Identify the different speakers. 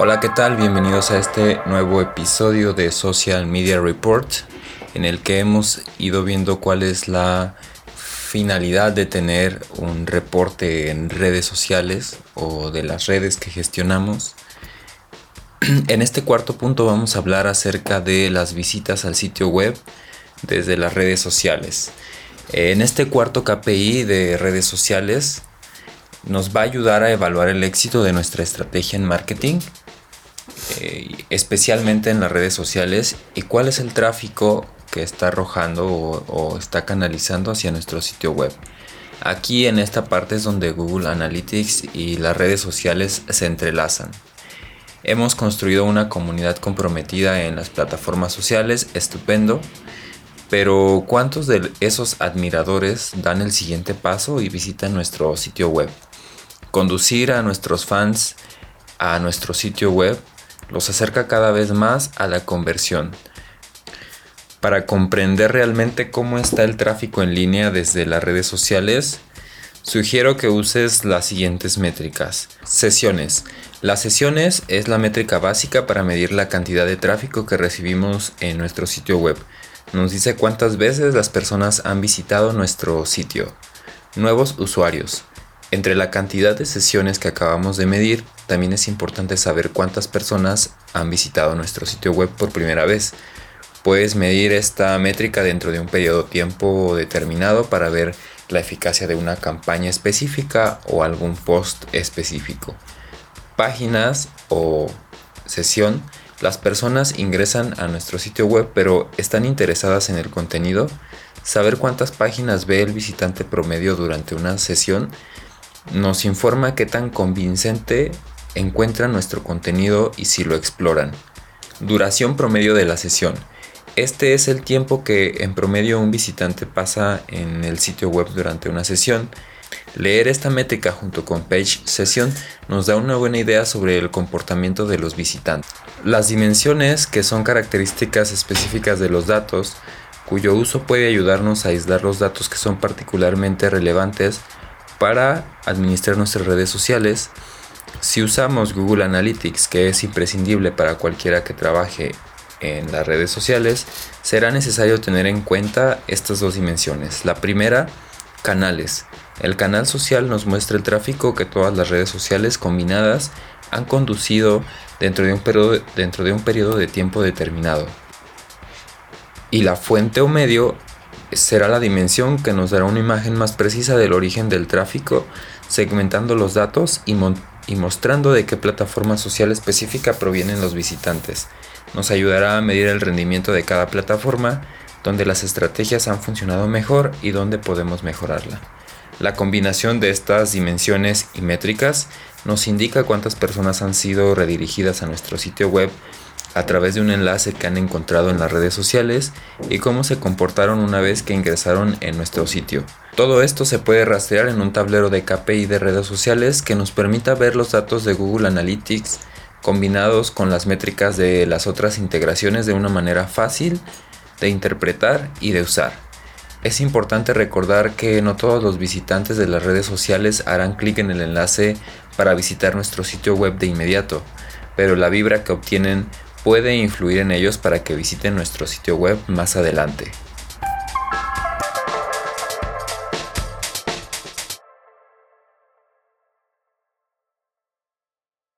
Speaker 1: Hola, ¿qué tal? Bienvenidos a este nuevo episodio de Social Media Report en el que hemos ido viendo cuál es la finalidad de tener un reporte en redes sociales o de las redes que gestionamos. En este cuarto punto vamos a hablar acerca de las visitas al sitio web desde las redes sociales. En este cuarto KPI de redes sociales nos va a ayudar a evaluar el éxito de nuestra estrategia en marketing, eh, especialmente en las redes sociales, y cuál es el tráfico que está arrojando o, está canalizando hacia nuestro sitio web. Aquí en esta parte es donde Google Analytics y las redes sociales se entrelazan. Hemos construido una comunidad comprometida en las plataformas sociales, estupendo, pero ¿cuántos de esos admiradores dan el siguiente paso y visitan nuestro sitio web? Conducir a nuestros fans a nuestro sitio web los acerca cada vez más a la conversión. Para comprender realmente cómo está el tráfico en línea desde las redes sociales, sugiero que uses las siguientes métricas. Sesiones. Las sesiones es la métrica básica para medir la cantidad de tráfico que recibimos en nuestro sitio web. Nos dice cuántas veces las personas han visitado nuestro sitio. Nuevos usuarios. Entre la cantidad de sesiones que acabamos de medir, también es importante saber cuántas personas han visitado nuestro sitio web por primera vez. Puedes medir esta métrica dentro de un periodo de tiempo determinado para ver la eficacia de una campaña específica o algún post específico. Páginas o sesión. Las personas ingresan a nuestro sitio web pero están interesadas en el contenido. Saber cuántas páginas ve el visitante promedio durante una sesión nos informa qué tan convincente encuentran nuestro contenido y si lo exploran. Duración promedio de la sesión. Este es el tiempo que en promedio un visitante pasa en el sitio web durante una sesión. Leer esta métrica junto con Page Session nos da una buena idea sobre el comportamiento de los visitantes. Las dimensiones, que son características específicas de los datos, cuyo uso puede ayudarnos a aislar los datos que son particularmente relevantes para administrar nuestras redes sociales, si usamos Google Analytics, que es imprescindible para cualquiera que trabaje en las redes sociales, será necesario tener en cuenta estas dos dimensiones. La primera, canales. El canal social nos muestra el tráfico que todas las redes sociales combinadas han conducido dentro de un periodo, de, tiempo determinado. Y la fuente o medio será la dimensión que nos dará una imagen más precisa del origen del tráfico, segmentando los datos y, mostrando de qué plataforma social específica provienen los visitantes. Nos ayudará a medir el rendimiento de cada plataforma, donde las estrategias han funcionado mejor y donde podemos mejorarla. La combinación de estas dimensiones y métricas nos indica cuántas personas han sido redirigidas a nuestro sitio web a través de un enlace que han encontrado en las redes sociales y cómo se comportaron una vez que ingresaron en nuestro sitio. Todo esto se puede rastrear en un tablero de KPI de redes sociales que nos permita ver los datos de Google Analytics combinados con las métricas de las otras integraciones de una manera fácil de interpretar y de usar. Es importante recordar que no todos los visitantes de las redes sociales harán clic en el enlace para visitar nuestro sitio web de inmediato, pero la vibra que obtienen puede influir en ellos para que visiten nuestro sitio web más adelante.